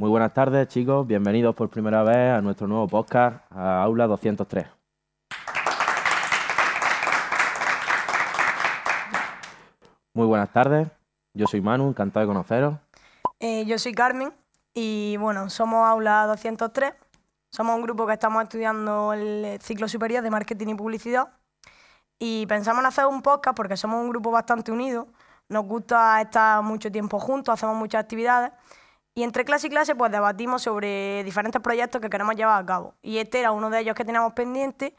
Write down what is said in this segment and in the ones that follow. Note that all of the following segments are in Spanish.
Muy buenas tardes, chicos. Bienvenidos por primera vez a nuestro nuevo podcast, a Aula 203. Muy buenas tardes. Yo soy Manu, encantado de conoceros. Eh, yo soy Carmen y bueno, somos Aula 203. Somos un grupo que estamos estudiando el ciclo superior de marketing y publicidad y pensamos en hacer un podcast porque somos un grupo bastante unido. Nos gusta estar mucho tiempo juntos, hacemos muchas actividades y entre clase y clase pues debatimos sobre diferentes proyectos que queremos llevar a cabo. Y este era uno de ellos que teníamos pendiente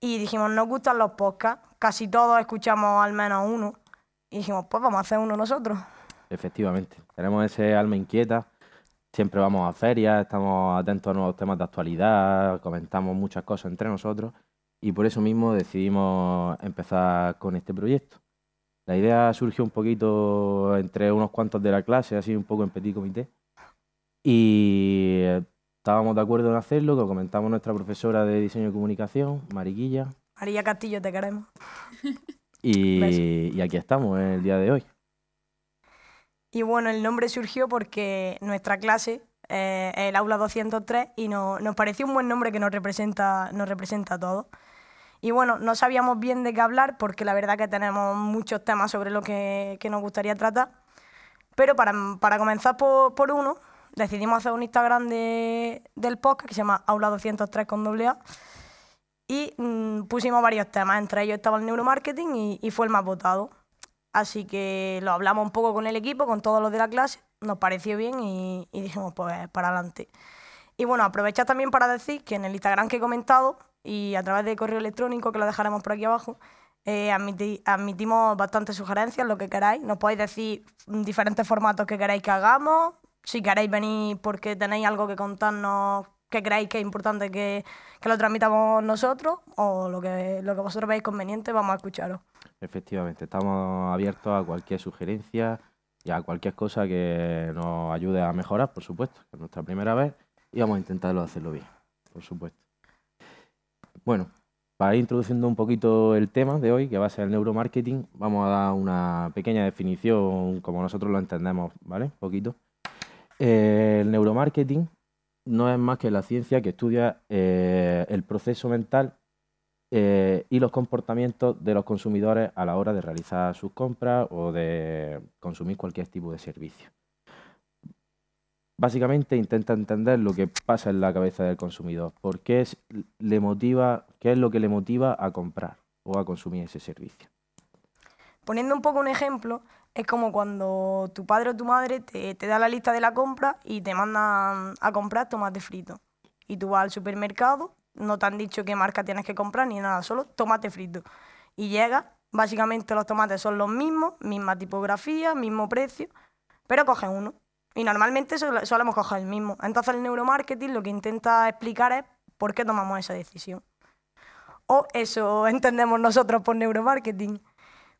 y dijimos, nos gustan los podcasts, casi todos escuchamos al menos uno y dijimos, pues vamos a hacer uno nosotros. Efectivamente, tenemos ese alma inquieta. Siempre vamos a ferias, estamos atentos a nuevos temas de actualidad, comentamos muchas cosas entre nosotros y por eso mismo decidimos empezar con este proyecto. La idea surgió un poquito entre unos cuantos de la clase, así un poco en petit comité, y estábamos de acuerdo en hacerlo, lo comentamos nuestra profesora de diseño y comunicación, Mariquilla. María Castillo, te queremos. Y, y aquí estamos el día de hoy. Y bueno, el nombre surgió porque nuestra clase eh, es el aula 203 y no- nos pareció un buen nombre que nos representa, nos representa a todos. Y bueno, no sabíamos bien de qué hablar porque la verdad que tenemos muchos temas sobre lo que, que nos gustaría tratar. Pero para, para comenzar por, por uno, decidimos hacer un Instagram de- del podcast que se llama Aula 203 con doble A. Y mm, pusimos varios temas, entre ellos estaba el neuromarketing y, y fue el más votado. Así que lo hablamos un poco con el equipo, con todos los de la clase, nos pareció bien y, y dijimos, pues para adelante. Y bueno, aprovechar también para decir que en el Instagram que he comentado y a través de correo electrónico, que lo dejaremos por aquí abajo, eh, admiti- admitimos bastantes sugerencias, lo que queráis. Nos podéis decir diferentes formatos que queráis que hagamos. Si queréis venir porque tenéis algo que contarnos que creáis que es importante que, que lo transmitamos nosotros o lo que, lo que vosotros veáis conveniente, vamos a escucharos. Efectivamente, estamos abiertos a cualquier sugerencia y a cualquier cosa que nos ayude a mejorar, por supuesto, es nuestra primera vez y vamos a intentarlo hacerlo bien, por supuesto. Bueno, para ir introduciendo un poquito el tema de hoy, que va a ser el neuromarketing, vamos a dar una pequeña definición como nosotros lo entendemos, ¿vale? Un poquito. Eh, el neuromarketing no es más que la ciencia que estudia eh, el proceso mental eh, y los comportamientos de los consumidores a la hora de realizar sus compras o de consumir cualquier tipo de servicio. Básicamente intenta entender lo que pasa en la cabeza del consumidor, por qué es, le motiva, qué es lo que le motiva a comprar o a consumir ese servicio. Poniendo un poco un ejemplo, es como cuando tu padre o tu madre te, da la lista de la compra y te mandan a comprar tomate frito. Y tú vas al supermercado, no te han dicho qué marca tienes que comprar ni nada, solo tomate frito. Y llegas, básicamente los tomates son los mismos, misma tipografía, mismo precio, pero coges uno. Y normalmente sol- solemos coger el mismo. Entonces el neuromarketing lo que intenta explicar es por qué tomamos esa decisión. O eso entendemos nosotros por neuromarketing.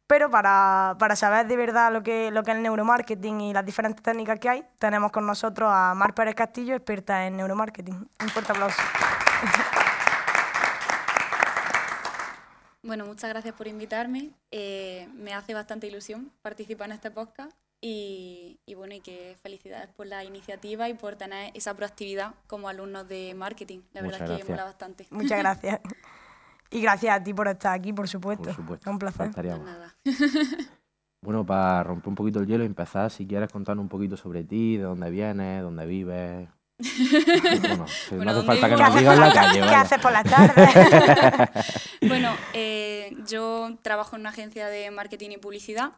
Pero para, para saber de verdad lo que, lo que es el neuromarketing y las diferentes técnicas que hay, tenemos con nosotros a Mar Pérez Castillo, experta en neuromarketing. Un fuerte aplauso. Bueno, muchas gracias por invitarme. Eh, me hace bastante ilusión participar en este podcast y, y bueno, y que felicidades por la iniciativa y por tener esa proactividad como alumnos de marketing. La Muchas verdad es que mola bastante. Muchas gracias. Y gracias a ti por estar aquí, por supuesto. Por supuesto. Es un placer. Pues nada. Bueno, para romper un poquito el hielo y empezar, si quieres contarnos un poquito sobre ti, de dónde vienes, dónde vives. Bueno, si no hace ¿dónde falta que vivo? ¿Qué nos digas la calle? ¿Qué vaya. haces por la tarde? Bueno, eh, yo trabajo en una agencia de marketing y publicidad.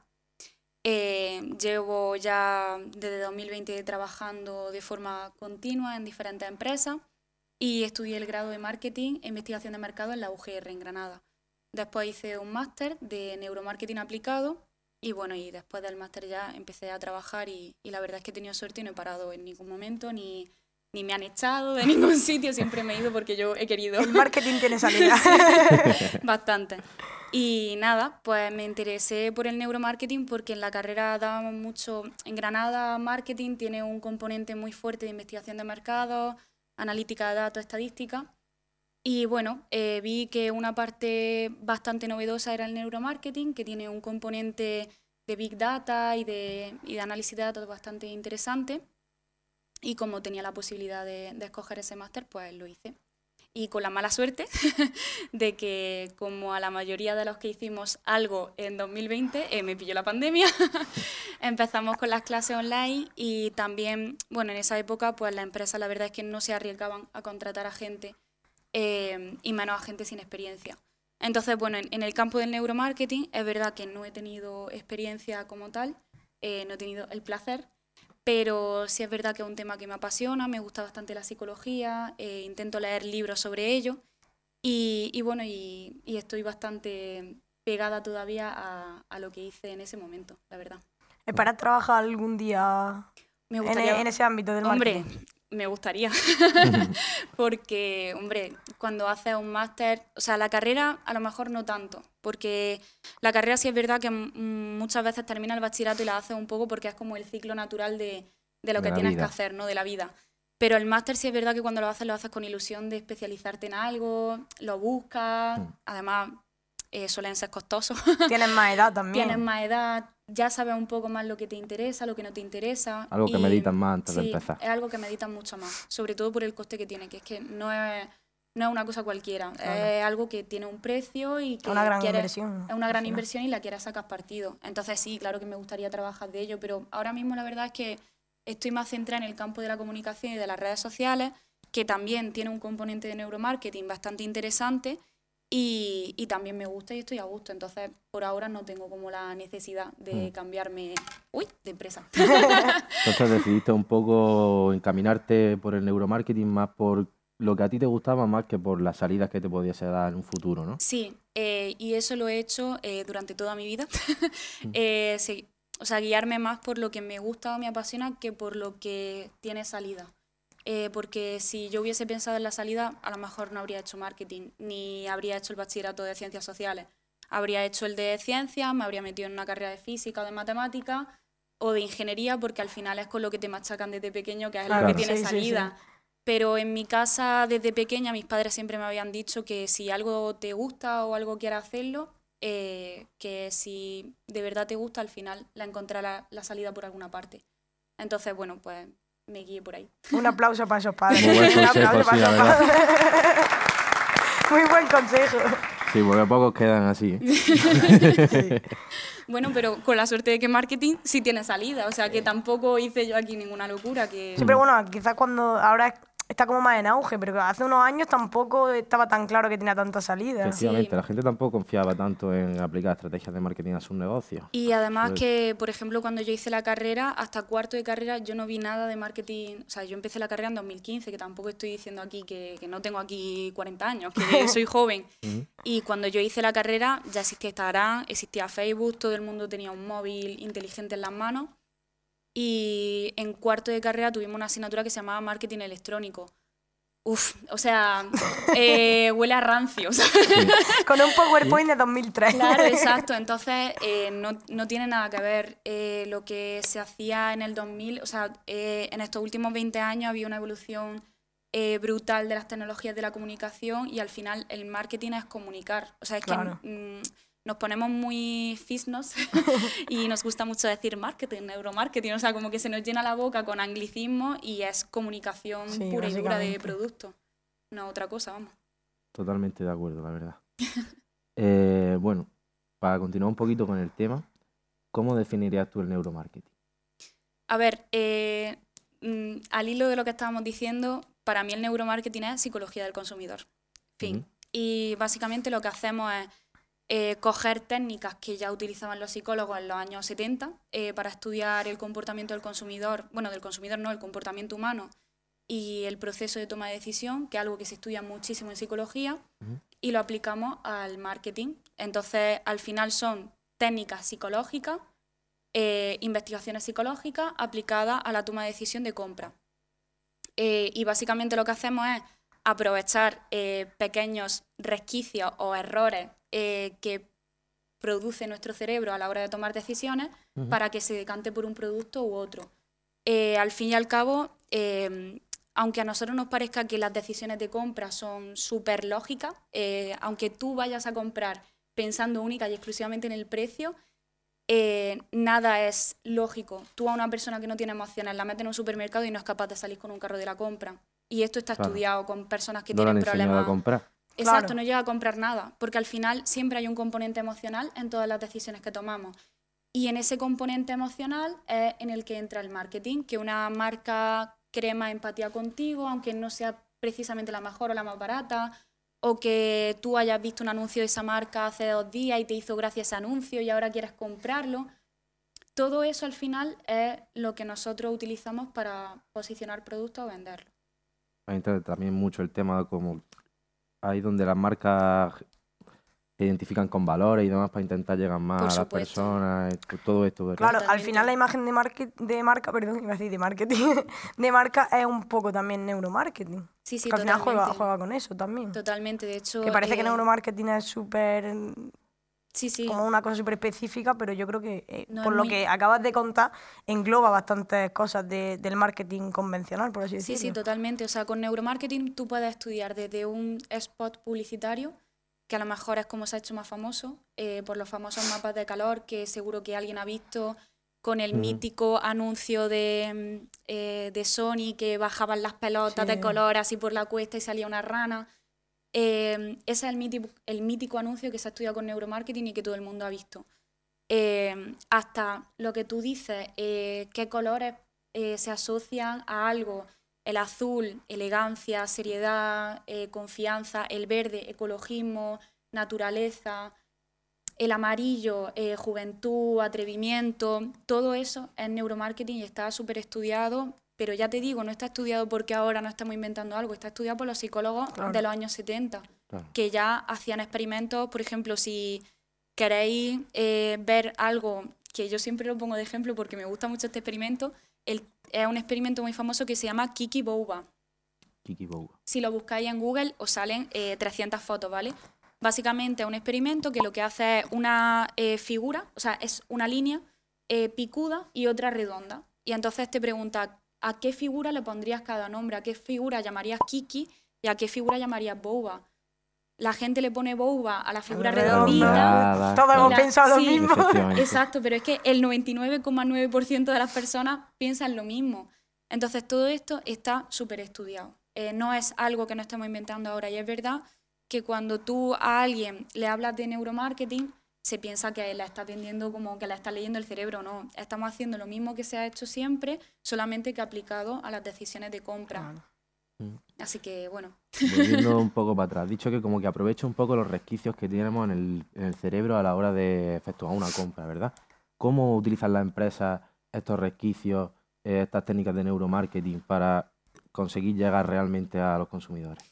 Eh, llevo ya desde 2020 trabajando de forma continua en diferentes empresas y estudié el grado de marketing e investigación de mercado en la UGR en Granada. Después hice un máster de neuromarketing aplicado y bueno, y después del máster ya empecé a trabajar y, y la verdad es que he tenido suerte y no he parado en ningún momento ni, ni me han echado de ningún sitio, siempre me he ido porque yo he querido. El marketing tiene salida. Bastante. Y nada, pues me interesé por el neuromarketing porque en la carrera dábamos mucho, en Granada marketing tiene un componente muy fuerte de investigación de mercados, analítica de datos, estadística. Y bueno, eh, vi que una parte bastante novedosa era el neuromarketing, que tiene un componente de big data y de, y de análisis de datos bastante interesante. Y como tenía la posibilidad de, escoger ese máster, pues lo hice. Y con la mala suerte de que, como a la mayoría de los que hicimos algo en 2020, eh, me pilló la pandemia. Empezamos con las clases online y también, bueno, en esa época, pues las empresas la verdad es que no se arriesgaban a contratar a gente eh, y menos a gente sin experiencia. Entonces, bueno, en, el campo del neuromarketing es verdad que no he tenido experiencia como tal, eh, no he tenido el placer, pero sí es verdad que es un tema que me apasiona, me gusta bastante la psicología, eh, intento leer libros sobre ello y, bueno, y, estoy bastante pegada todavía a, lo que hice en ese momento, la verdad. ¿Esperas trabajar algún día me gustaría, en, ese ámbito del Hombre, me gustaría, porque, hombre, cuando haces un máster, o sea, la carrera a lo mejor no tanto, porque la carrera sí es verdad que muchas veces termina el bachillerato y la haces un poco porque es como el ciclo natural de, lo que tienes que hacer, ¿no? De la vida. Pero el máster sí es verdad que cuando lo haces, lo haces con ilusión de especializarte en algo, lo buscas, mm. además eh, suelen ser costosos. Tienes más edad también. Tienes más edad, ya sabes un poco más lo que te interesa, lo que no te interesa. Algo que meditan más antes de empezar. Es algo que meditan mucho más, sobre todo por el coste que tiene, que es que no es, no es una cosa cualquiera, es algo que tiene un precio y que una gran inversión. Es una gran inversión y la quieres sacar partido. Entonces sí, claro que me gustaría trabajar de ello, pero ahora mismo la verdad es que estoy más centrada en el campo de la comunicación y de las redes sociales, que también tiene un componente de neuromarketing bastante interesante y, también me gusta y estoy a gusto. Entonces, por ahora no tengo como la necesidad de mm. cambiarme uy, de empresa. Entonces decidiste un poco encaminarte por el neuromarketing más por lo que a ti te gustaba más que por las salidas que te pudiese dar en un futuro, ¿no? Sí, eh, y eso lo he hecho eh, durante toda mi vida. Mm. Eh, sí, o sea, guiarme más por lo que me gusta o me apasiona que por lo que tiene salida. Eh, porque si yo hubiese pensado en la salida, a lo mejor no habría hecho marketing, ni habría hecho el bachillerato de ciencias sociales. Habría hecho el de ciencias, me habría metido en una carrera de física o de matemática o de ingeniería, porque al final es con lo que te machacan desde pequeño, que es lo que tiene salida. Pero en mi casa, desde pequeña, mis padres siempre me habían dicho que si algo te gusta o algo quieres hacerlo, eh, que si de verdad te gusta, al final la encontrarás la salida por alguna parte. Entonces, bueno, pues me guíe por ahí. Un aplauso para esos padres. Muy buen consejo, sí, Muy buen consejo. Sí, porque pocos quedan así. Bueno, pero con la suerte de que marketing sí tiene salida, o sea que tampoco hice yo aquí ninguna locura. Que... Sí, pero bueno, quizás cuando ahora está como más en auge, pero hace unos años tampoco estaba tan claro que tenía tanta salida. Efectivamente, la gente tampoco confiaba tanto en aplicar estrategias de marketing a sus negocios. Y además que, por ejemplo, cuando yo hice la carrera, hasta cuarto de carrera yo no vi nada de marketing, o sea, yo empecé la carrera en 2015, que tampoco estoy diciendo aquí que, que no tengo aquí 40 años, que soy joven. Y cuando yo hice la carrera ya existía Instagram, existía Facebook, todo el mundo tenía un móvil inteligente en las manos y en cuarto de carrera tuvimos una asignatura que se llamaba marketing electrónico. Uf, o sea, eh, huele a rancio. Con un PowerPoint de 2003. Claro, exacto. Entonces, eh, no, no, tiene nada que ver eh, lo que se hacía en el 2000. O sea, en estos últimos 20 años había una evolución brutal de las tecnologías de la comunicación y al final el marketing es comunicar. O sea, es que mm, nos ponemos muy fisnos y nos gusta mucho decir marketing, neuromarketing, o sea, como que se nos llena la boca con anglicismo y es comunicación pura y dura de producto, no otra cosa, vamos. Totalmente de acuerdo, la verdad. Eh, bueno, para continuar un poquito con el tema, ¿cómo definirías tú el neuromarketing? A ver, eh, mm, al hilo de lo que estábamos diciendo, para mí el neuromarketing es psicología del consumidor. Fin. Y básicamente lo que hacemos es eh, coger técnicas que ya utilizaban los psicólogos en los años 70 eh, para estudiar el comportamiento del consumidor, bueno, del consumidor no, el comportamiento humano y el proceso de toma de decisión, que es algo que se estudia muchísimo en psicología, y lo aplicamos al marketing. Entonces, al final son técnicas psicológicas, eh, investigaciones psicológicas aplicadas a la toma de decisión de compra. y básicamente lo que hacemos es aprovechar pequeños resquicios o errores eh, que produce nuestro cerebro a la hora de tomar decisiones para que se decante por un producto u otro. Eh, al fin y al cabo, em, aunque a nosotros nos parezca que las decisiones de compra son súper lógicas, eh, aunque tú vayas a comprar pensando única y exclusivamente en el precio, nada es lógico. Tú a una persona que no tiene emociones la metes en un supermercado y no es capaz de salir con un carro de la compra. Y esto está Claro. estudiado con personas que no tienen problemas. a comprar. Exacto, Claro. no llega a comprar nada, porque al final siempre hay un componente emocional en todas las decisiones que tomamos. Y en ese componente emocional es en el que entra el marketing, que una marca cree más empatía contigo, aunque no sea precisamente la mejor o la más barata, o que tú hayas visto un anuncio de esa marca hace dos días y te hizo gracia ese anuncio y ahora quieres comprarlo. Todo eso al final es lo que nosotros utilizamos para posicionar productos o venderlos. Ahí entra también mucho el tema como ahí donde las marcas se identifican con valores y demás para intentar llegar más Por a las supuesto. personas, todo esto, ¿verdad? Claro, al final la imagen de, market, de marca, perdón, iba a decir de marketing, de marca es un poco también neuromarketing. Sí, sí, que al final juega, totalmente. juega con eso también. Totalmente, de hecho. Que parece que eh, neuromarketing es súper Sí, sí. como una cosa súper específica, pero yo creo que eh, No, por lo muy- que acabas de contar, engloba bastantes cosas de- del marketing convencional, por así Sí, decirlo. sí, totalmente. O sea, con neuromarketing tú puedes estudiar desde un spot publicitario, que a lo mejor es como se ha hecho más famoso, eh, por los famosos mapas de calor que seguro que alguien ha visto, con el Ujú. mítico anuncio de, mm, eh, de Sony que bajaban las pelotas de Sí. color así por la cuesta y salía una rana. Eh, ese es el mítico, el mítico anuncio que se ha estudiado con neuromarketing y que todo el mundo ha visto. Eh, hasta lo que tú dices, eh, qué colores eh, se asocian a algo. El azul, elegancia, seriedad, eh, confianza. El verde, ecologismo, naturaleza. El amarillo, juventud, atrevimiento. Todo eso es neuromarketing y está súper estudiado. Pero ya te digo, no está estudiado porque ahora no estamos inventando algo, está estudiado por los psicólogos Claro. de los años 70 Claro. que ya hacían experimentos, por ejemplo, si queréis eh, ver algo que yo siempre lo pongo de ejemplo porque me gusta mucho este experimento, el- es un experimento muy famoso que se llama Kiki Bouba. Kiki Boga. Si lo buscáis en Google os salen eh, 300 fotos, ¿vale? Básicamente es un experimento que lo que hace es una eh, figura, o sea, es una línea eh, picuda y otra redonda. Y entonces te pregunta, ¿a qué figura le pondrías cada nombre? ¿A qué figura llamarías Kiki y a qué figura llamarías Bouba? La gente le pone Bouba a la figura redondita. Redondeada, Todos hemos la- pensado lo mismo. Exacto, pero es que el 99,9% de las personas piensan lo mismo. Entonces todo esto está súper estudiado. Eh, no es algo que no estemos inventando ahora y es verdad que cuando tú a alguien le hablas de neuromarketing, se piensa que la está vendiendo como que la está leyendo el cerebro. No, estamos haciendo lo mismo que se ha hecho siempre, solamente que aplicado a las decisiones de compra. Claro. Así que bueno, Volviendo un poco para atrás, dicho que como que aprovecha un poco los resquicios que tenemos en el, en el cerebro a la hora de efectuar una compra, ¿verdad? ¿Cómo utilizan las empresas estos resquicios, eh, estas técnicas de neuromarketing para conseguir llegar realmente a los consumidores?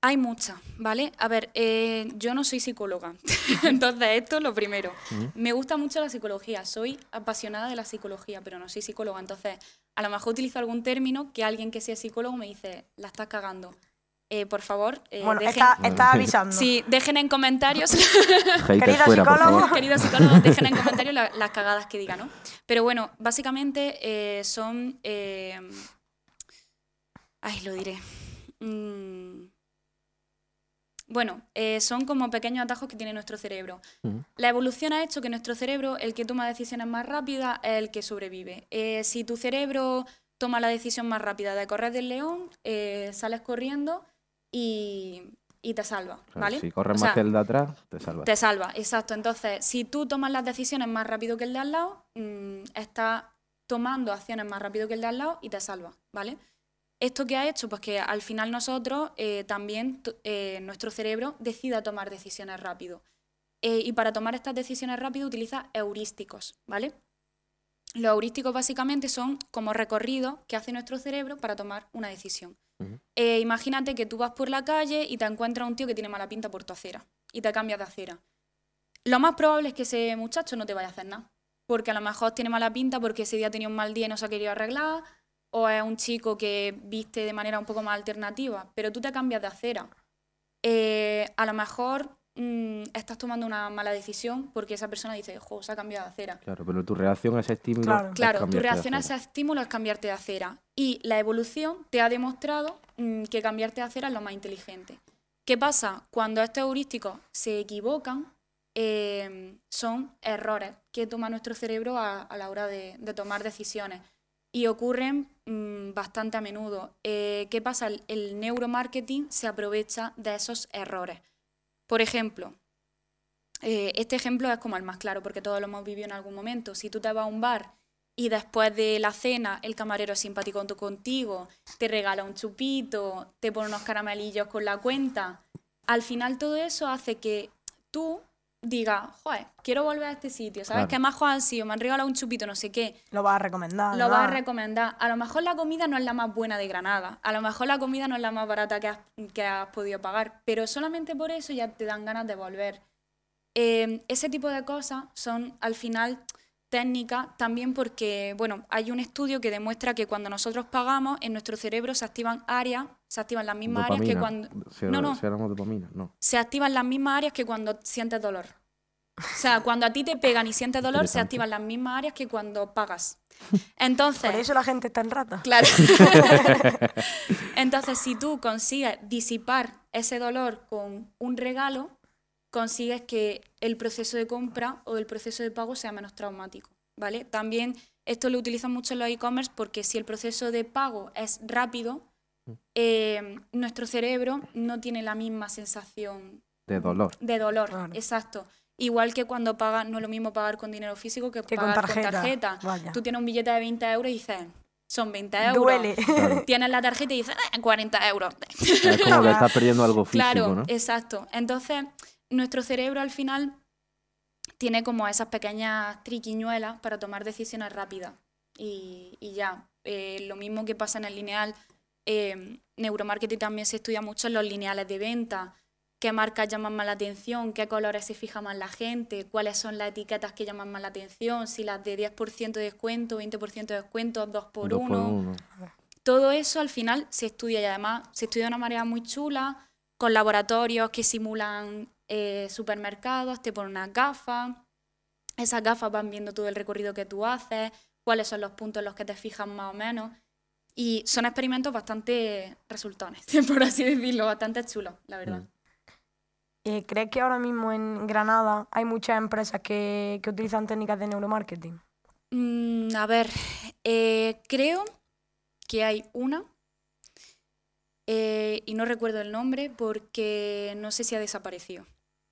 Hay muchas, ¿vale? A ver, eh, yo no soy psicóloga, entonces esto es lo primero. Me gusta mucho la psicología, soy apasionada de la psicología, pero no soy psicóloga, entonces a lo mejor utilizo algún término que alguien que sea psicólogo me dice, la estás cagando. Eh, por favor, eh, Bueno, dejen, está, está avisando. sí, dejen en comentarios, Querida fuera, por psicólogo. queridos psicólogos, dejen en comentarios la- las cagadas que digan, ¿no? Pero bueno, básicamente eh, son... eh, ay, lo diré. Mm, bueno, eh, son como pequeños atajos que tiene nuestro cerebro. La evolución ha hecho que nuestro cerebro, el que toma decisiones más rápidas, es el que sobrevive. Eh, si tu cerebro toma la decisión más rápida de correr del león, eh, sales corriendo y, y te salva, ¿vale? Si corres O más que el de atrás, te salvas. te salva, exacto. Entonces, si tú tomas las decisiones más rápido que el de al lado, mm, estás tomando acciones más rápido que el de al lado y te salva, ¿vale? ¿Esto qué ha hecho? Pues que al final nosotros eh, también, eh, nuestro cerebro decida tomar decisiones rápido. Eh, y para tomar estas decisiones rápido utiliza heurísticos, ¿vale? Los heurísticos básicamente son como recorridos que hace nuestro cerebro para tomar una decisión. Eh, imagínate que tú vas por la calle y te encuentras un tío que tiene mala pinta por tu acera y te cambias de acera. Lo más probable es que ese muchacho no te vaya a hacer nada, porque a lo mejor tiene mala pinta porque ese día tenía un mal día y no se ha querido arreglar, o es un chico que viste de manera un poco más alternativa, pero tú te cambias de acera. Eh, a lo mejor mm, estás tomando una mala decisión porque esa persona dice, jo, se ha cambiado de acera. Claro, pero tu reacción a ese estímulo. Claro. es Claro, tu cambiarte de reacción a ese acera. estímulo es cambiarte de acera. Y la evolución te ha demostrado mm, que cambiarte de acera es lo más inteligente. ¿Qué pasa? Cuando estos heurísticos se equivocan, eh, son errores que toma nuestro cerebro a, a la hora de, de tomar decisiones y ocurren mm, bastante a menudo. Eh, ¿Qué pasa? El, neuromarketing se aprovecha de esos errores. Por ejemplo, eh, este ejemplo es como el más claro porque todos lo hemos vivido en algún momento. Si tú te vas a un bar y después de la cena el camarero es simpático contigo, te regala un chupito, te pone unos caramelillos con la cuenta, al final todo eso hace que tú digas, joder, quiero volver a este sitio, ¿sabes? Claro. Que más han sido, me han regalado un chupito, no sé qué. Lo vas a recomendar. Lo vas a recomendar. A lo mejor la comida no es la más buena de Granada, a lo mejor la comida no es la más barata que has, que has podido pagar, pero solamente por eso ya te dan ganas de volver. Eh, ese tipo de cosas son al final técnicas también porque, bueno, hay un estudio que demuestra que cuando nosotros pagamos, en nuestro cerebro se activan áreas, se activan las mismas áreas que cuando... Si, No, no, si dopamina, no. se activan las mismas áreas que cuando sientes dolor. O sea, cuando a ti te pegan y sientes dolor, se activan las mismas áreas que cuando pagas. Entonces... Por eso la gente está en rata. Claro. Entonces, si tú consigues disipar ese dolor con un regalo, consigues que el proceso de compra o el proceso de pago sea menos traumático, ¿vale? También esto lo utilizan mucho en los e-commerce porque si el proceso de pago es rápido, eh, nuestro cerebro no tiene la misma sensación De dolor. de dolor, Claro. exacto. Igual que cuando pagas, no es lo mismo pagar con dinero físico que, Que con pagar tarjeta, con tarjeta. vaya. Tú tienes un billete de 20 euros y dices, son 20 euros. Duele. Claro. Tienes la tarjeta y dices, "Ah, 40 euros. Es como que estás perdiendo algo físico, claro, ¿no? exacto. Entonces, nuestro cerebro al final tiene como esas pequeñas triquiñuelas para tomar decisiones rápidas. Y, y ya, Eh, lo mismo que pasa en el lineal, eh, neuromarketing también se estudia mucho en los lineales de venta. ¿Qué marcas llaman más la atención? ¿Qué colores se fija más la gente? ¿Cuáles son las etiquetas que llaman más la atención? Si las de 10% de descuento, 20% de descuento, 2 por Dos 1 uno. todo eso al final se estudia y además se estudia de una manera muy chula, con laboratorios que simulan eh, supermercados, te ponen unas gafas, esas gafas van viendo todo el recorrido que tú haces, cuáles son los puntos en los que te fijas más o menos. Y son experimentos bastante resultones, por así decirlo, bastante chulos, la verdad. Mm. Eh, ¿Crees que ahora mismo en Granada hay muchas empresas que, que utilizan técnicas de neuromarketing? Mm, a ver, eh, creo que hay una eh, y no recuerdo el nombre porque no sé si ha desaparecido.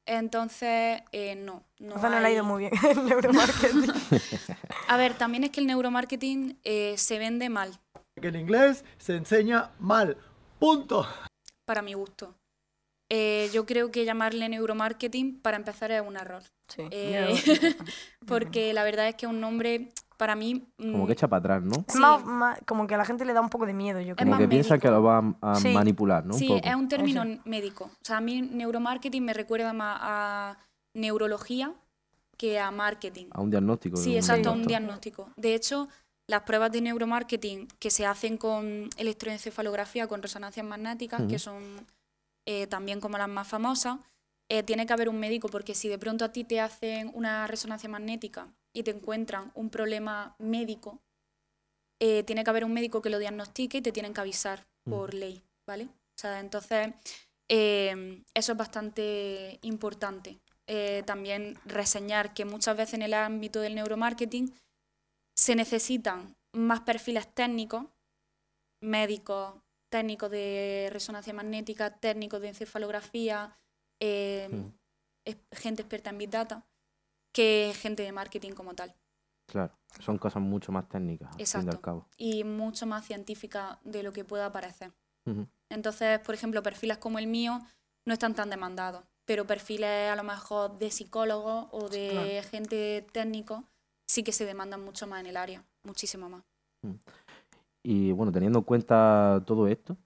Entonces, eh, no. no Entonces no le ha ido hay- muy bien el neuromarketing. A ver, también es que el neuromarketing eh, se vende mal, que en inglés se enseña mal. Punto. para mi gusto. Eh, yo creo que llamarle neuromarketing, para empezar, es un error. Sí. Eh, Porque la verdad es que es un nombre, para mí... Como mm, que echa para atrás, ¿no? Es Sí. más- más- como que a la gente le da un poco de miedo, yo Como creo. más que piensan que lo van a Sí. manipular, ¿no? Un Sí, poco. es un término Eso. médico. O sea, a mí neuromarketing me recuerda más a neurología que a marketing. A un diagnóstico. Sí, un exacto, un doctor. diagnóstico. De hecho, las pruebas de neuromarketing que se hacen con electroencefalografía, con resonancias magnéticas, que son eh, también como las más famosas, eh, tiene que haber un médico, porque si de pronto a ti te hacen una resonancia magnética y te encuentran un problema médico, eh, tiene que haber un médico que lo diagnostique y te tienen que avisar por ley, ¿vale? O sea, entonces, eh, eso es bastante importante. También reseñar que muchas veces en el ámbito del neuromarketing se necesitan más perfiles técnicos, médicos, técnicos de resonancia magnética, técnicos de encefalografía, eh, Mm. es- gente experta en Big Data, que gente de marketing como tal. Claro, son cosas mucho más técnicas, al fin y al Exacto. cabo. Y mucho más científica de lo que pueda parecer. Entonces, por ejemplo, perfiles como el mío no están tan demandados, pero perfiles a lo mejor de psicólogos o de Claro. gente técnico sí que se demandan mucho más en el área, muchísimo más. Y bueno, teniendo en cuenta todo esto,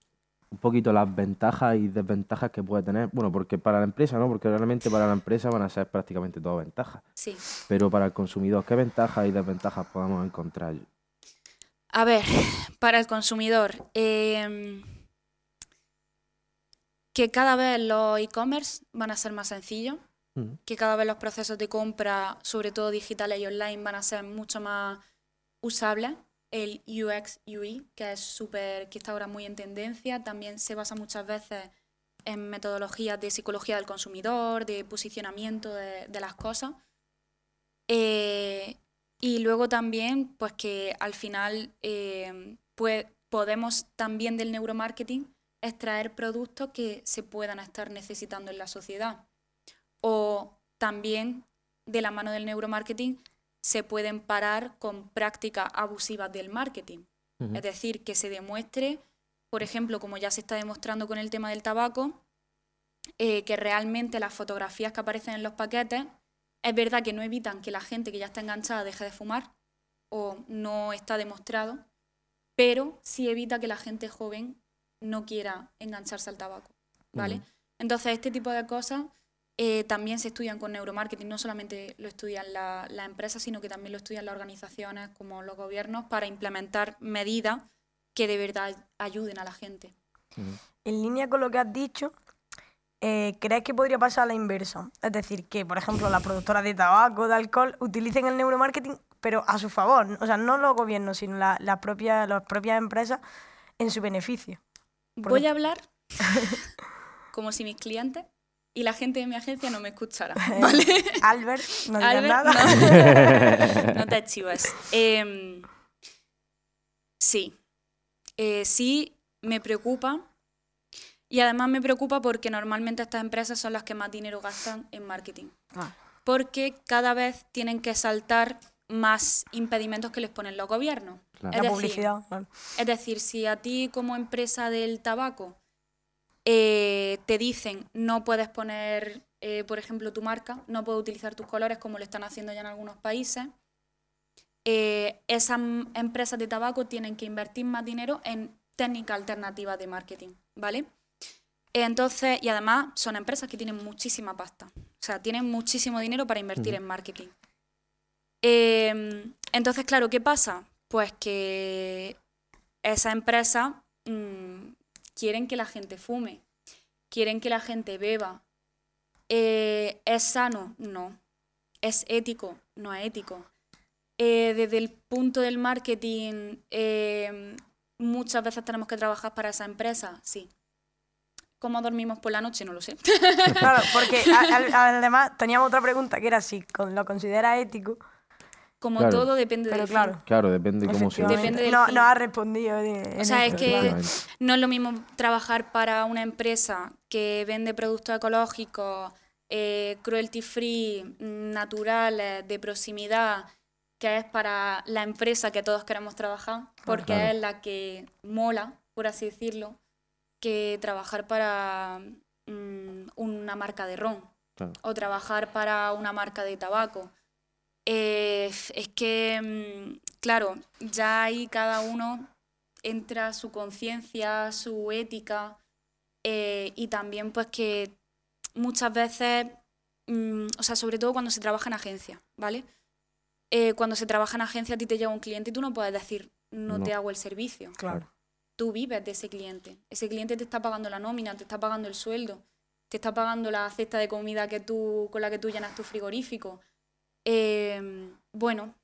un poquito las ventajas y desventajas que puede tener. Bueno, porque para la empresa, ¿no? Porque realmente para la empresa van a ser prácticamente todas ventajas. Sí. Pero para el consumidor, ¿qué ventajas y desventajas podemos encontrar? A ver, para el consumidor, em, que cada vez los e-commerce van a ser más sencillos, Ujú. que cada vez los procesos de compra, sobre todo digitales y online, van a ser mucho más usables. El UX, UI, que es súper, que está ahora muy en tendencia, también se basa muchas veces en metodologías de psicología del consumidor, de posicionamiento de, las cosas. Eh, y luego también, pues que al final eh, podemos también del neuromarketing extraer productos que se puedan estar necesitando en la sociedad. O también de la mano del neuromarketing se pueden parar con prácticas abusivas del marketing. Es decir, que se demuestre, por ejemplo, como ya se está demostrando con el tema del tabaco, eh, que realmente las fotografías que aparecen en los paquetes es verdad que no evitan que la gente que ya está enganchada deje de fumar o no está demostrado, pero sí evita que la gente joven no quiera engancharse al tabaco, ¿vale? Entonces, este tipo de cosas eh, también se estudian con neuromarketing, no solamente lo estudian la- las empresas, sino que también lo estudian las organizaciones como los gobiernos para implementar medidas que de verdad ayuden a la gente. En línea con lo que has dicho, eh, ¿crees que podría pasar a la inversa? Es decir, que, por ejemplo, las productoras de tabaco, de alcohol, utilicen el neuromarketing, pero a su favor. O sea, no los gobiernos, sino la- las propias, las propias empresas en su beneficio. Voy a hablar como si mis clientes y la gente de mi agencia no me escuchara, Eh, ¿vale? Albert, no digas Albert, nada. no, no te chivas. Em, sí, Eh, sí me preocupa y además me preocupa porque normalmente estas empresas son las que más dinero gastan en marketing. Ah, Porque cada vez tienen que saltar más impedimentos que les ponen los gobiernos. Claro. Es la decir, publicidad. claro. es decir, si a ti como empresa del tabaco eh, te dicen no puedes poner, eh, por ejemplo, tu marca, no puedes utilizar tus colores como lo están haciendo ya en algunos países, eh, esas empresas de tabaco tienen que invertir más dinero en técnicas alternativas de marketing, ¿vale? Entonces, y además son empresas que tienen muchísima pasta, o sea, tienen muchísimo dinero para invertir en marketing. Eh, entonces, claro, ¿qué pasa? Pues que esas empresas mm, quieren que la gente fume, quieren que la gente beba. Eh, ¿Es sano? No. ¿Es ético? No es ético. Eh, desde el punto del marketing, eh, muchas veces tenemos que trabajar para esa empresa, sí. ¿Cómo dormimos por la noche? No lo sé. Claro, porque a- a- además teníamos otra pregunta que era si con- lo considera ético, Como Claro. todo depende pero del fin. claro. Claro, depende cómo se del no, no ha respondido. O sea, es que-. No es lo mismo trabajar para una empresa que vende productos ecológicos, eh, cruelty free, mm, naturales, de proximidad, que es para la empresa que todos queremos trabajar, porque Claro. es la que mola, por así decirlo, que trabajar para mm, una marca de ron Claro. o trabajar para una marca de tabaco. Eh, es que, mm, claro, ya ahí cada uno entra su conciencia, su ética eh, y también pues que muchas veces, mm, o sea, sobre todo cuando se trabaja en agencia, ¿vale? Eh, cuando se trabaja en agencia a ti te llega un cliente y tú no puedes decir, no, No. te hago el servicio. Claro. Tú vives de ese cliente. Ese cliente te está pagando la nómina, te está pagando el sueldo, te está pagando la cesta de comida que tú, con la que tú llenas tu frigorífico. Eh, bueno,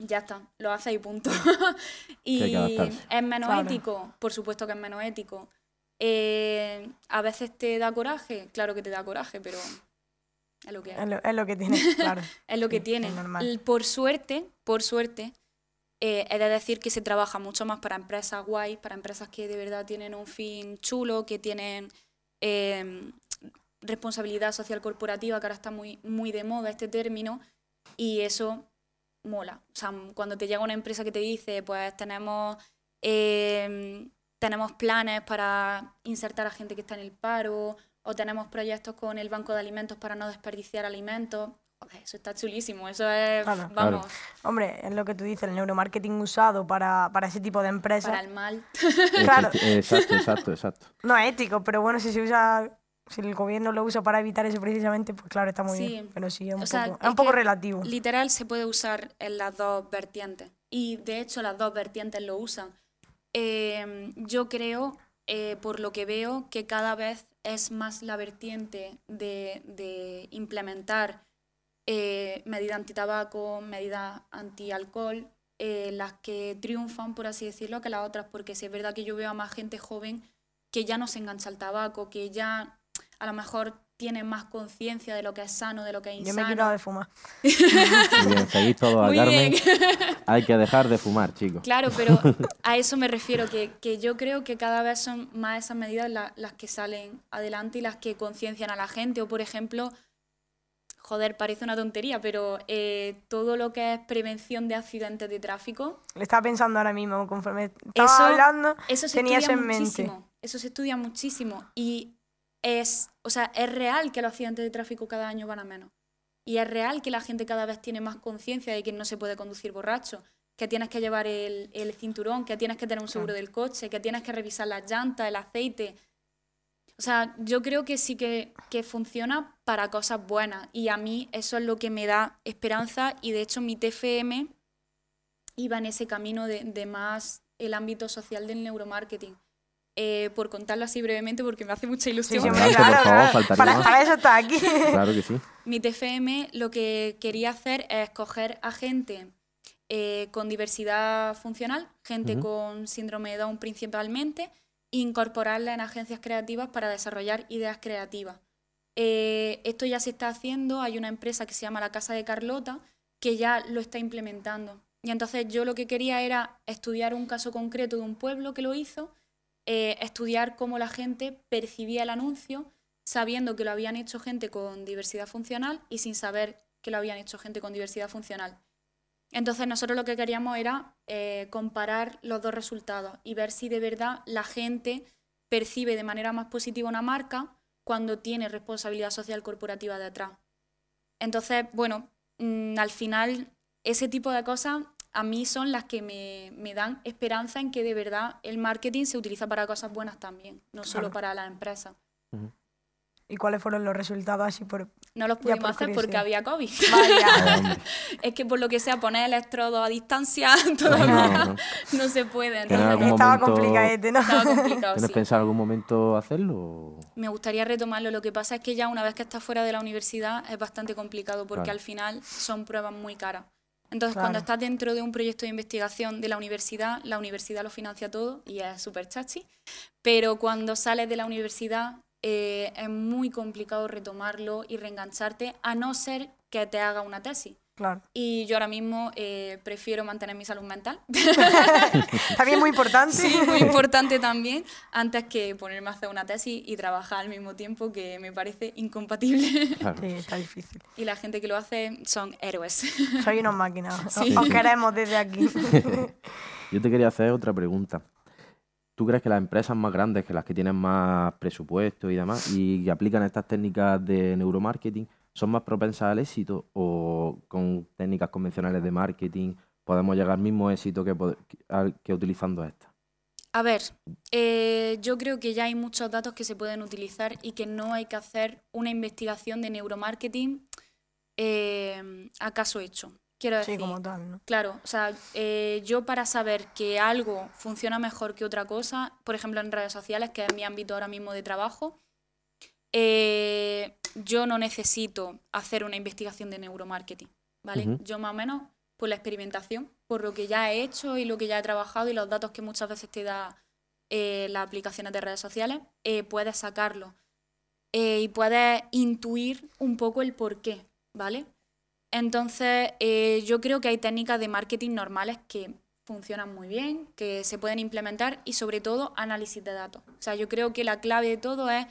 ya está, lo hace y punto. y es menos Claro. ético, por supuesto que es menos ético. Eh, a veces te da coraje, claro que te da coraje, pero es lo que hay. Es lo, es lo que tiene, claro. Es lo que Sí, tiene. es Por suerte, por suerte, eh, he de decir que se trabaja mucho más para empresas guay, para empresas que de verdad tienen un fin chulo, que tienen eh, responsabilidad social corporativa, que ahora está muy, muy de moda este término, y eso mola. O sea, cuando te llega una empresa que te dice, pues tenemos, eh, tenemos planes para insertar a gente que está en el paro, o tenemos proyectos con el Banco de Alimentos para no desperdiciar alimentos. Joder, eso está chulísimo, eso es, Claro. vamos, Hombre, es lo que tú dices, el neuromarketing usado para, para ese tipo de empresas. para el mal. Claro. Exacto, exacto, exacto. No es ético, pero bueno, si se usa, si el gobierno lo usa para evitar eso precisamente, pues claro, está muy Sí. bien. Pero sí, es un O sea, poco, es es un poco que relativo. Literal se puede usar en las dos vertientes. Y de hecho las dos vertientes lo usan. Eh, yo creo, eh, por lo que veo, que cada vez es más la vertiente de, de implementar eh, medidas antitabaco, medidas antialcohol, eh, las que triunfan, por así decirlo, que las otras, porque sí es verdad que yo veo a más gente joven que ya no se engancha al tabaco, que ya a lo mejor tiene más conciencia de lo que es sano, de lo que es Yo me he insano. quitado de fumar. Bien, seguís todo a Muy Carmen. bien. Hay que dejar de fumar, chicos. Claro, pero a eso me refiero, que, que yo creo que cada vez son más esas medidas la- las que salen adelante y las que conciencian a la gente. O, por ejemplo, joder, parece una tontería, pero eh, todo lo que es prevención de accidentes de tráfico, Le estaba pensando ahora mismo, conforme estaba Eso- hablando, eso se tenía eso estudia en mente. muchísimo. Eso se estudia muchísimo. Y es, o sea, es real que los accidentes de tráfico cada año van a menos. Y es real que la gente cada vez tiene más conciencia de que no se puede conducir borracho, que tienes que llevar el, el cinturón, que tienes que tener un seguro del coche, que tienes que revisar las llantas, el aceite. O sea, yo creo que sí que, que funciona para cosas buenas. Y a mí eso es lo que me da esperanza. Y de hecho mi TFM iba en ese camino de, de más el ámbito social del neuromarketing. Eh, por contarlo así brevemente, porque me hace mucha Sí, ilusión. sí, por claro, favor, claro. faltaría Para, para eso está aquí. Claro que sí. Mi TFM lo que quería hacer es coger a gente eh, con diversidad funcional, gente Ujú. con síndrome de Down principalmente, e incorporarla en agencias creativas para desarrollar ideas creativas. Eh, esto ya se está haciendo, hay una empresa que se llama La Casa de Carlota que ya lo está implementando. Y entonces yo lo que quería era estudiar un caso concreto de un pueblo que lo hizo, eh, estudiar cómo la gente percibía el anuncio, sabiendo que lo habían hecho gente con diversidad funcional y sin saber que lo habían hecho gente con diversidad funcional. Entonces nosotros lo que queríamos era eh, comparar los dos resultados y ver si de verdad la gente percibe de manera más positiva una marca cuando tiene responsabilidad social corporativa detrás. Entonces, bueno, mm, al final ese tipo de cosas a mí son las que me, me dan esperanza en que de verdad el marketing se utiliza para cosas buenas también, no solo Claro. para las empresas. ¿Y cuáles fueron los resultados así por...? No los pudimos por hacer porque había COVID. Vaya. Es que por lo que sea poner electrodos a distancia No, todavía no. no se puede. ¿Tienes Entonces, algún no, Estaba momento- complicadete, ¿no? estaba complicado, ¿Tienes sí. pensado algún momento hacerlo? Me gustaría retomarlo. Lo que pasa es que ya una vez que estás fuera de la universidad es bastante complicado porque Claro. al final son pruebas muy caras. Entonces, Claro. cuando estás dentro de un proyecto de investigación de la universidad, la universidad lo financia todo y es súper chachi. Pero cuando sales de la universidad eh, es muy complicado retomarlo y reengancharte, a no ser que te haga una tesis. Claro. Y yo ahora mismo eh, prefiero mantener mi salud mental. También muy importante. Sí, muy importante también, antes que ponerme a hacer una tesis y trabajar al mismo tiempo, que me parece incompatible. Claro. Sí, está difícil. y la gente que lo hace son héroes. Soy unos máquinas. Sí. Os queremos desde aquí. Yo te quería hacer otra pregunta. ¿Tú crees que las empresas más grandes, que las que tienen más presupuesto y demás, y que aplican estas técnicas de neuromarketing, son más propensas al éxito o con técnicas convencionales de marketing podemos llegar al mismo éxito que, pod- que- al- que utilizando estas? A ver, eh, yo creo que ya hay muchos datos que se pueden utilizar y que no hay que hacer una investigación de neuromarketing eh, acaso hecho. Quiero decir, Sí, como tal, ¿no? Claro, o sea, eh, yo para saber que algo funciona mejor que otra cosa, por ejemplo en redes sociales, que es mi ámbito ahora mismo de trabajo, eh, yo no necesito hacer una investigación de neuromarketing, ¿vale? Yo más o menos por la experimentación, por lo que ya he hecho y lo que ya he trabajado y los datos que muchas veces te da eh, las aplicaciones de redes sociales, eh, puedes sacarlo y puedes intuir un poco el por qué, ¿vale? Entonces, yo creo que hay técnicas de marketing normales que funcionan muy bien, que se pueden implementar y sobre todo análisis de datos. O sea, yo creo que la clave de todo es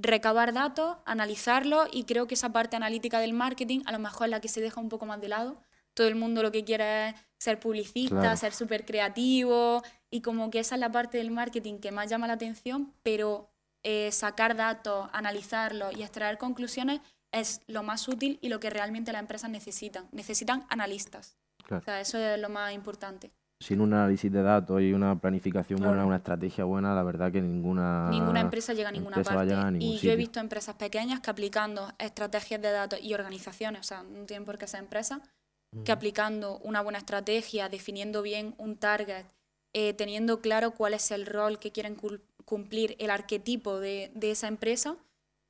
recabar datos, analizarlos y creo que esa parte analítica del marketing a lo mejor es la que se deja un poco más de lado. Todo el mundo lo que quiere es ser publicista, Claro. ser súper creativo y como que esa es la parte del marketing que más llama la atención, pero eh, sacar datos, analizarlos y extraer conclusiones es lo más útil y lo que realmente las empresas necesitan. Necesitan analistas. Claro. O sea, eso es lo más importante. Sin un análisis de datos y una planificación buena, una estrategia buena, la verdad que ninguna, Ninguna empresa llega a ninguna empresa va a parte. llegar a ningún y yo he visto empresas pequeñas que aplicando estrategias de datos y organizaciones, o sea, no tienen por qué ser empresas, que aplicando una buena estrategia, definiendo bien un target, eh, teniendo claro cuál es el rol que quieren cumplir, el arquetipo de, de esa empresa,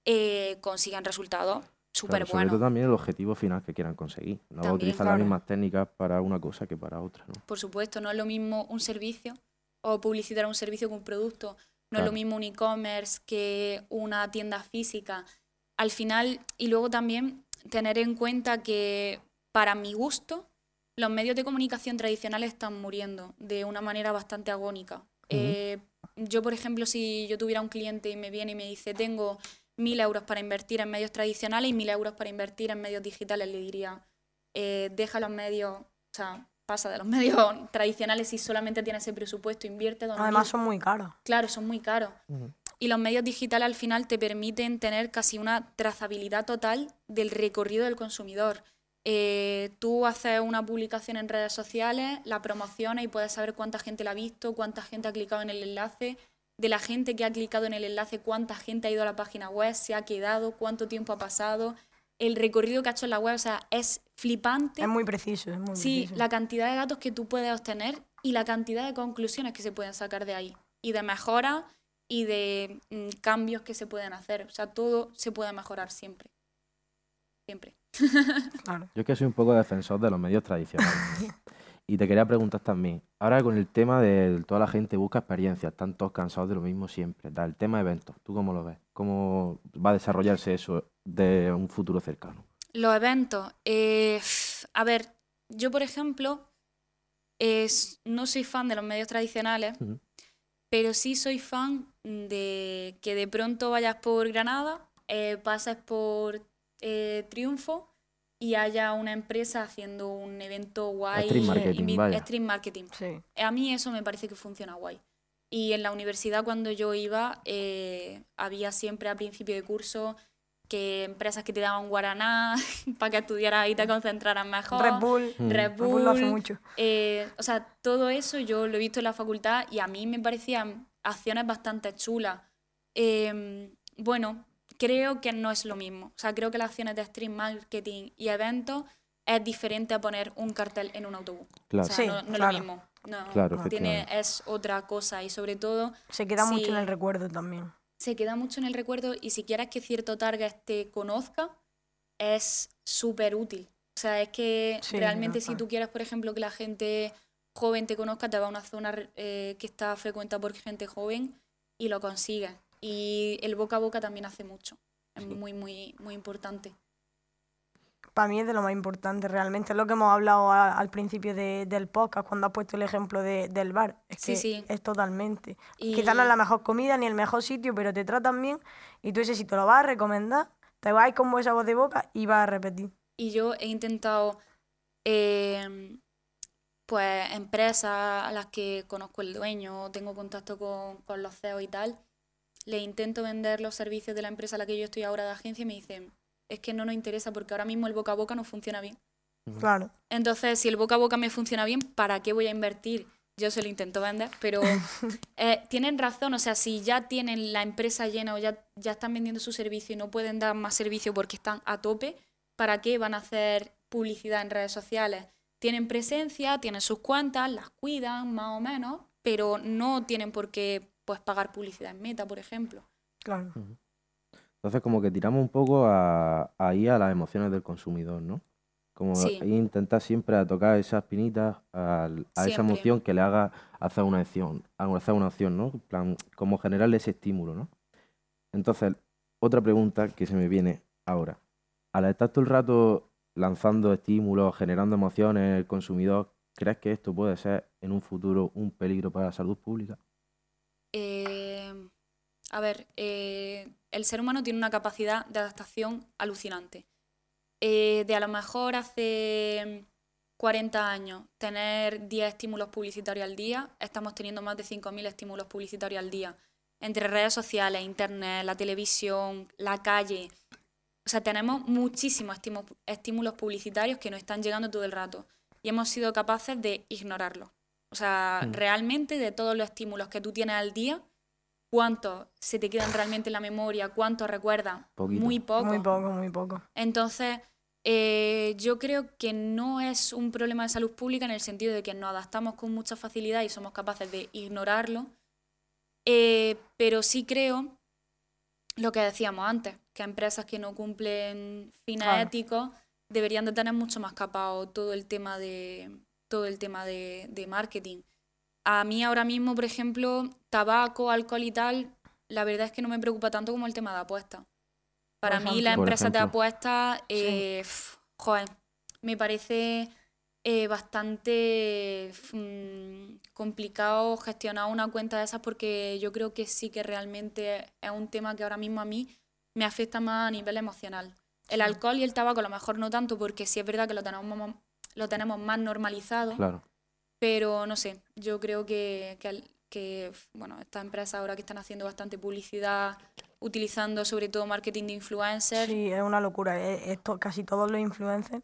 eh, consiguen resultados súper Claro, sobre todo también el objetivo final que quieran conseguir. No También, utilizan claro. las mismas técnicas para una cosa que para otra, ¿no? Por supuesto, no es lo mismo un servicio o publicitar un servicio que un producto. no es Claro. lo mismo un e-commerce que una tienda física. Al final, y luego también tener en cuenta que para mi gusto, los medios de comunicación tradicionales están muriendo de una manera bastante agónica. Eh, yo, por ejemplo, si yo tuviera un cliente y me viene y me dice, tengo mil euros para invertir en medios tradicionales y mil euros para invertir en medios digitales, le diría, eh, deja los medios, o sea, pasa de los medios tradicionales si solamente tienes ese presupuesto, invierte dos Además mil. son muy caros. Claro, son muy caros. Y los medios digitales al final te permiten tener casi una trazabilidad total del recorrido del consumidor. Eh, tú haces una publicación en redes sociales, la promocionas y puedes saber cuánta gente la ha visto, cuánta gente ha clicado en el enlace, de la gente que ha clicado en el enlace, cuánta gente ha ido a la página web, se ha quedado, cuánto tiempo ha pasado, el recorrido que ha hecho en la web, o sea, es flipante. Es muy preciso, es muy Sí, preciso. la cantidad de datos que tú puedes obtener y la cantidad de conclusiones que se pueden sacar de ahí. Y de mejoras y de mm, cambios que se pueden hacer. O sea, todo se puede mejorar siempre. Siempre. Claro. Yo es que soy un poco defensor de los medios tradicionales. y te quería preguntar también, ahora con el tema de toda la gente busca experiencias, están todos cansados de lo mismo siempre, el tema de eventos, ¿tú cómo lo ves? ¿Cómo va a desarrollarse eso de un futuro cercano? Los eventos. eh, a ver, yo por ejemplo, no soy fan de los medios tradicionales, pero sí soy fan de que de pronto vayas por Granada, eh, pases por eh, Triunfo y haya una empresa haciendo un evento guay. Street marketing, vaya. street marketing. Sí. A mí eso me parece que funciona guay. Y en la universidad cuando yo iba, eh, había siempre a principio de curso que empresas que te daban guaraná para que estudiaras y te concentraras mejor. Red Bull. Mm. Red Red Bull lo hace Bull, mucho. eh, o sea, todo eso yo lo he visto en la facultad y a mí me parecían acciones bastante chulas. Eh, bueno, creo que no es lo mismo. O sea, creo que las acciones de stream marketing y eventos es diferente a poner un cartel en un autobús. Claro. O sea, Sí, no, no es lo mismo. No, Claro, tiene, es otra cosa y sobre todo Se queda mucho en el recuerdo también. se queda mucho en el recuerdo y si quieres que cierto target te conozca, es súper útil. O sea, es que Sí, realmente no, si tú quieres, por ejemplo, que la gente joven te conozca, te va a una zona eh, que está frecuentada por gente joven y lo consigues. Y el boca a boca también hace mucho. Es Sí. muy, muy, muy importante. Para mí es de lo más importante realmente. Es lo que hemos hablado a- al principio de- del podcast, cuando has puesto el ejemplo de- del bar. Es Sí, que sí. es totalmente. Y Quizás no es la mejor comida ni el mejor sitio, pero te tratan bien y tú ese sitio lo vas a recomendar, te vas con esa voz de boca y vas a repetir. Y yo he intentado, eh, pues, empresas a las que conozco el dueño, tengo contacto con, con los CEOs y tal, le intento vender los servicios de la empresa a la que yo estoy ahora de agencia y me dicen, es que no nos interesa porque ahora mismo el boca a boca no funciona bien. Claro. Entonces, si el boca a boca me funciona bien, ¿para qué voy a invertir? Yo se lo intento vender, pero eh, tienen razón, o sea, si ya tienen la empresa llena o ya, ya están vendiendo su servicio y no pueden dar más servicio porque están a tope, ¿para qué van a hacer publicidad en redes sociales? Tienen presencia, tienen sus cuentas, las cuidan más o menos, pero no tienen por qué pues, pagar publicidad en Meta, por ejemplo. Claro. Entonces como que tiramos un poco a, ahí a las emociones del consumidor, ¿no? Como Sí. ahí intentar siempre a tocar esas pinitas a, esa emoción que le haga hacer una acción, a- hacer una acción, ¿no? En plan, como generarle ese estímulo, ¿no? Entonces, otra pregunta que se me viene ahora. Al estar todo el rato lanzando estímulos, generando emociones en el consumidor, ¿crees que esto puede ser en un futuro un peligro para la salud pública? Eh, a ver, eh, el ser humano tiene una capacidad de adaptación alucinante. Eh, de a lo mejor hace 40 años tener 10 estímulos publicitarios al día, estamos teniendo más de 5.000 estímulos publicitarios al día. Entre redes sociales, internet, la televisión, la calle. O sea, tenemos muchísimos estímu- estímulos publicitarios que nos están llegando todo el rato y hemos sido capaces de ignorarlos. O sea, Mm. realmente de todos los estímulos que tú tienes al día, ¿cuántos se te quedan realmente en la memoria? ¿Cuántos recuerdas? Poquito. Muy poco. Muy poco, muy poco. Entonces, eh, yo creo que no es un problema de salud pública en el sentido de que nos adaptamos con mucha facilidad y somos capaces de ignorarlo, Eh, pero sí creo lo que decíamos antes, que empresas que no cumplen fines Claro. éticos deberían de tener mucho más capado todo el tema de todo el tema de, de marketing. a mí ahora mismo, por ejemplo, tabaco, alcohol y tal, la verdad es que no me preocupa tanto como el tema de apuestas. Para mí, las Por empresas de apuestas, eh, joder, me parece eh, bastante mm, complicado gestionar una cuenta de esas porque yo creo que sí que realmente es un tema que ahora mismo a mí me afecta más a nivel emocional. El alcohol y el tabaco a lo mejor no tanto porque sí es verdad que lo tenemos, más- lo tenemos más normalizado, Claro. pero no sé, yo creo que, que, que, bueno, estas empresas ahora que están haciendo bastante publicidad, utilizando sobre todo marketing de influencers, Sí, es una locura. eh, Esto, casi todos los influencers,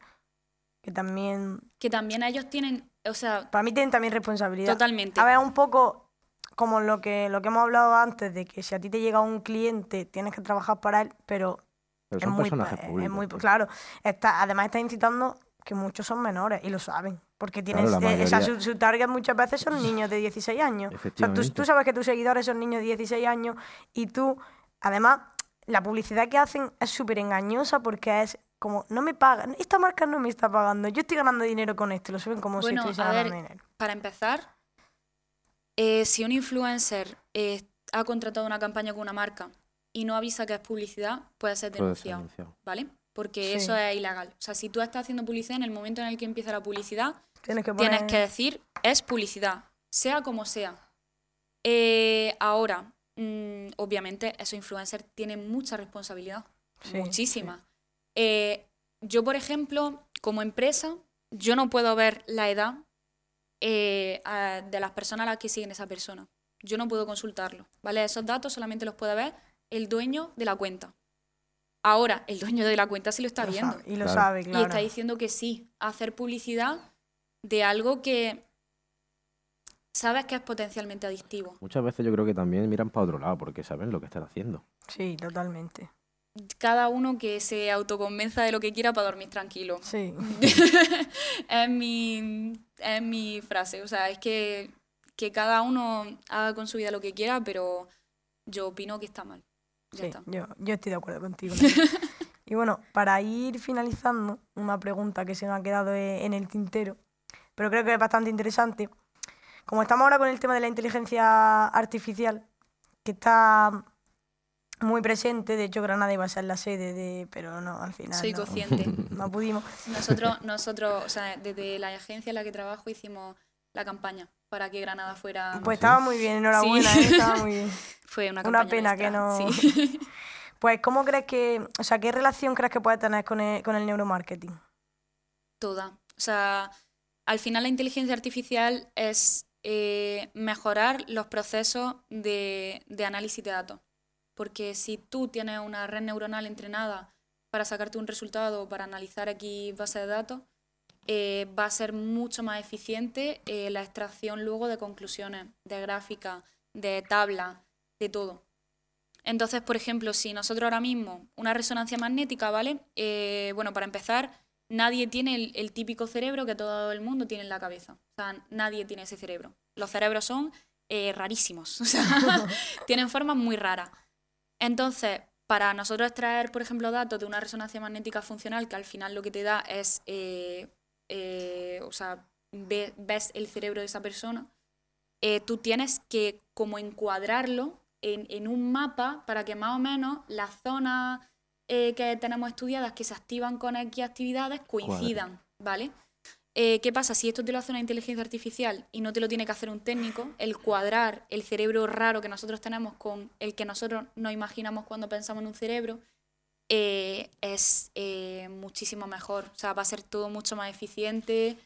que también, que también ellos tienen, o sea, para mí tienen también responsabilidad. totalmente. A ver, un poco como lo que, lo que hemos hablado antes, de que si a ti te llega un cliente, tienes que trabajar para él, pero Pero es son muy, personajes es muy- tío. claro. Está, además está incitando que muchos son menores y lo saben. Porque tienes, eh, o sea, su, su target muchas veces son niños de 16 años. O sea, tú, tú sabes que tus seguidores son niños de 16 años y tú, además, la publicidad que hacen es súper engañosa porque es como, no me pagan, esta marca no me está pagando, yo estoy ganando dinero con esto, lo suben como Bueno, si ver, ganando dinero. Para empezar, eh, si un influencer eh, ha contratado una campaña con una marca y no avisa que es publicidad, puede ser Puede ser denunciado, denunciado. ¿vale? Porque Sí. eso es ilegal. O sea, si tú estás haciendo publicidad, en el momento en el que empieza la publicidad, Tienes que poner... tienes que decir, es publicidad, sea como sea. Eh, ahora, mm, obviamente, esos influencers tienen mucha responsabilidad, Sí, muchísima. Eh, yo, por ejemplo, como empresa, yo no puedo ver la edad eh, a- de las personas a las que siguen esa persona. Yo no puedo consultarlo, ¿vale? Esos datos solamente los puede ver el dueño de la cuenta. Ahora, el dueño de la cuenta sí lo está Lo viendo. sabe, y lo Claro. sabe, Y claro. está diciendo que sí, hacer publicidad de algo que sabes que es potencialmente adictivo. Muchas veces yo creo que también miran para otro lado porque saben lo que están haciendo. Sí, totalmente. Cada uno que se autoconvenza de lo que quiera para dormir tranquilo. Sí. es, mi, es mi frase. O sea, es que, que cada uno haga con su vida lo que quiera, pero yo opino que está mal. Ya Sí, está. yo, yo estoy de acuerdo contigo. Y bueno, para ir finalizando, una pregunta que se nos ha quedado e- en el tintero, pero creo que es bastante interesante. Como estamos ahora con el tema de la inteligencia artificial, que está muy presente, de hecho Granada iba a ser la sede de, pero no, al final Soy no, consciente. no pudimos. Nosotros, nosotros, o sea, desde la agencia en la que trabajo hicimos la campaña para que Granada fuera... Pues estaba muy bien, enhorabuena, Sí. ¿eh? estaba muy bien. Fue una, Una pena que no- sí. Pues, ¿cómo crees que, o sea, qué relación crees que puede tener con el, con el neuromarketing? Toda. O sea, al final la inteligencia artificial es eh, mejorar los procesos de, de análisis de datos. Porque si tú tienes una red neuronal entrenada para sacarte un resultado o para analizar aquí bases de datos, eh, va a ser mucho más eficiente eh, la extracción luego de conclusiones, de gráficas, de tablas, de todo. Entonces, por ejemplo, si nosotros ahora mismo, una resonancia magnética, ¿vale? Eh, bueno, para empezar, nadie tiene el, el típico cerebro que todo el mundo tiene en la cabeza. O sea, nadie tiene ese cerebro. Los cerebros son rarísimos, o sea, tienen formas muy raras. Entonces, para nosotros extraer, por ejemplo, datos de una resonancia magnética funcional, que al final lo que te da es, eh, eh, o sea, ve- ves el cerebro de esa persona, eh, tú tienes que como encuadrarlo en, en un mapa para que más o menos las zonas eh, que tenemos estudiadas que se activan con X actividades coincidan, ¿vale? Eh, ¿Qué pasa? Si esto te lo hace una inteligencia artificial y no te lo tiene que hacer un técnico, el cuadrar el cerebro raro que nosotros tenemos con el que nosotros nos imaginamos cuando pensamos en un cerebro, eh, es eh, muchísimo mejor. O sea, va a ser todo mucho más eficiente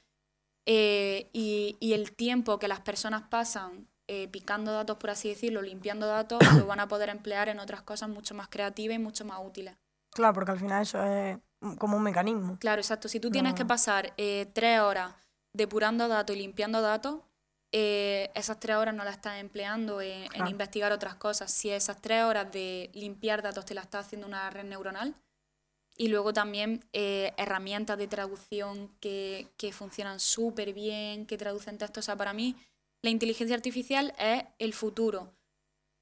eh, y, y el tiempo que las personas pasan eh, picando datos, por así decirlo, limpiando datos, lo van a poder emplear en otras cosas mucho más creativas y mucho más útiles. Claro, porque al final eso es como un mecanismo. Claro, exacto. Si tú tienes que No. pasar eh, tres horas depurando datos y limpiando datos, eh, esas tres horas no las estás empleando en, en Claro. investigar otras cosas. Si esas tres horas de limpiar datos te las está haciendo una red neuronal, y luego también eh, herramientas de traducción que, que funcionan súper bien, que traducen textos. O sea, para mí la inteligencia artificial es el futuro.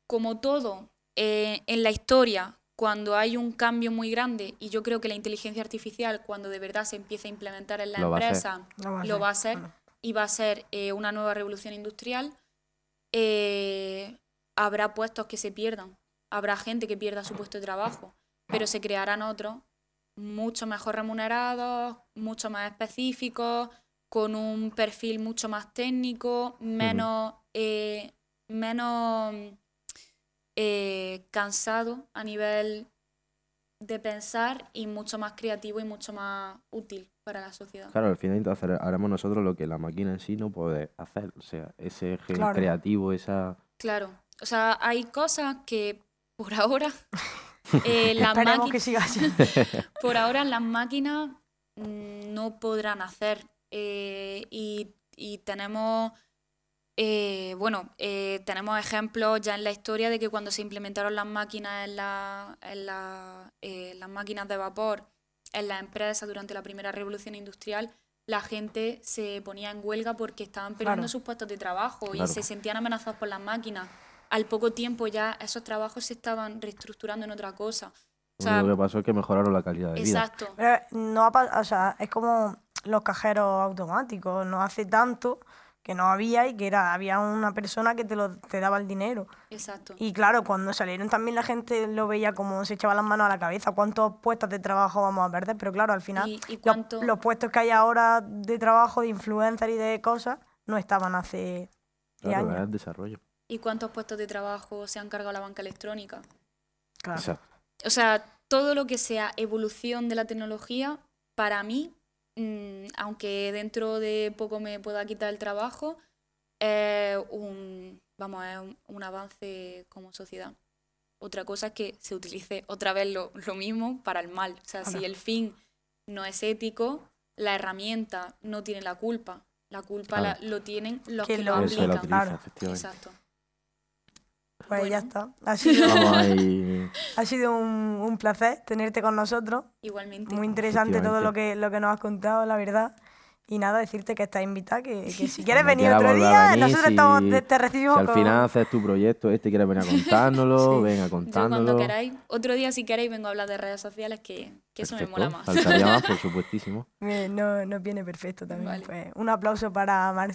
Como todo eh, en la historia, cuando hay un cambio muy grande, y yo creo que la inteligencia artificial, cuando de verdad se empiece a implementar en la Lo empresa, Lo va a lo hacer, va a hacer claro. Y va a ser eh, una nueva revolución industrial, eh, habrá puestos que se pierdan, habrá gente que pierda su puesto de trabajo, pero se crearán otros mucho mejor remunerados, mucho más específicos, con un perfil mucho más técnico, menos, eh, menos eh, cansado a nivel de pensar y mucho más creativo y mucho más útil para la sociedad. Claro, al final entonces haremos nosotros lo que la máquina en sí no puede hacer. O sea, ese gen Claro. creativo, esa... Claro, o sea, hay cosas que por ahora eh, las Esperemos máqui- que siga así. por ahora las máquinas mm, no podrán hacer. eh, y, y tenemos, eh, bueno, eh, tenemos ejemplos ya en la historia de que cuando se implementaron las máquinas en, la- en la- eh, las máquinas de vapor en las empresas durante la primera revolución industrial, la gente se ponía en huelga porque estaban perdiendo Claro. sus puestos de trabajo y se sentían amenazados por las máquinas. Al poco tiempo ya esos trabajos se estaban reestructurando en otra cosa. O Lo sea, único que pasó es que mejoraron la calidad de vida. exacto. No ha pa- o sea, es como los cajeros automáticos. No hace tanto que no había y que era había una persona que te, lo, te daba el dinero. Exacto. Y claro, cuando salieron también la gente lo veía como se echaba las manos a la cabeza. ¿Cuántos puestos de trabajo vamos a perder? Pero claro, al final ¿Y- y los- cuánto- los, puestos que hay ahora de trabajo, de influencer y de cosas, no estaban hace 10 Claro, años. es desarrollo. ¿Y cuántos puestos de trabajo se han cargado la banca electrónica? Claro. Exacto. O sea, todo lo que sea evolución de la tecnología, para mí, mm, aunque dentro de poco me pueda quitar el trabajo, es un, vamos, es un, un avance como sociedad. Otra cosa es que se utilice otra vez lo, lo mismo para el mal. O sea, si el fin no es ético, la herramienta no tiene la culpa. La culpa Claro. la- lo tienen los Que que, lo aplican. utiliza, claro. efectivamente. Exacto. Pues ya Bueno. está. Ha sido, ha sido un, un placer tenerte con nosotros. Igualmente. Muy interesante todo lo que, lo que nos has contado, la verdad. Y nada, decirte que estás invitada, que, que si quieres Cuando venir otro día, venir, nosotros si- estamos, te, te Si recibimos al con- final haces tu proyecto este y quieres venir a contárnoslo, Sí. venga Yo cuando contándolo. queráis, otro día si queréis vengo a hablar de redes sociales, que, que eso me mola más. Faltaría más, por supuestísimo. Eh, No, nos viene perfecto también. Vale. Pues, un aplauso para Mar.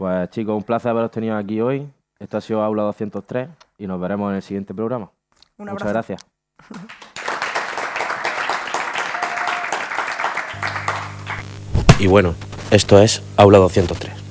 Pues chicos, un placer haberos tenido aquí hoy. Esto ha sido Aula 203 y nos veremos en el siguiente programa. Un Muchas gracias. Y bueno, esto es Aula 203.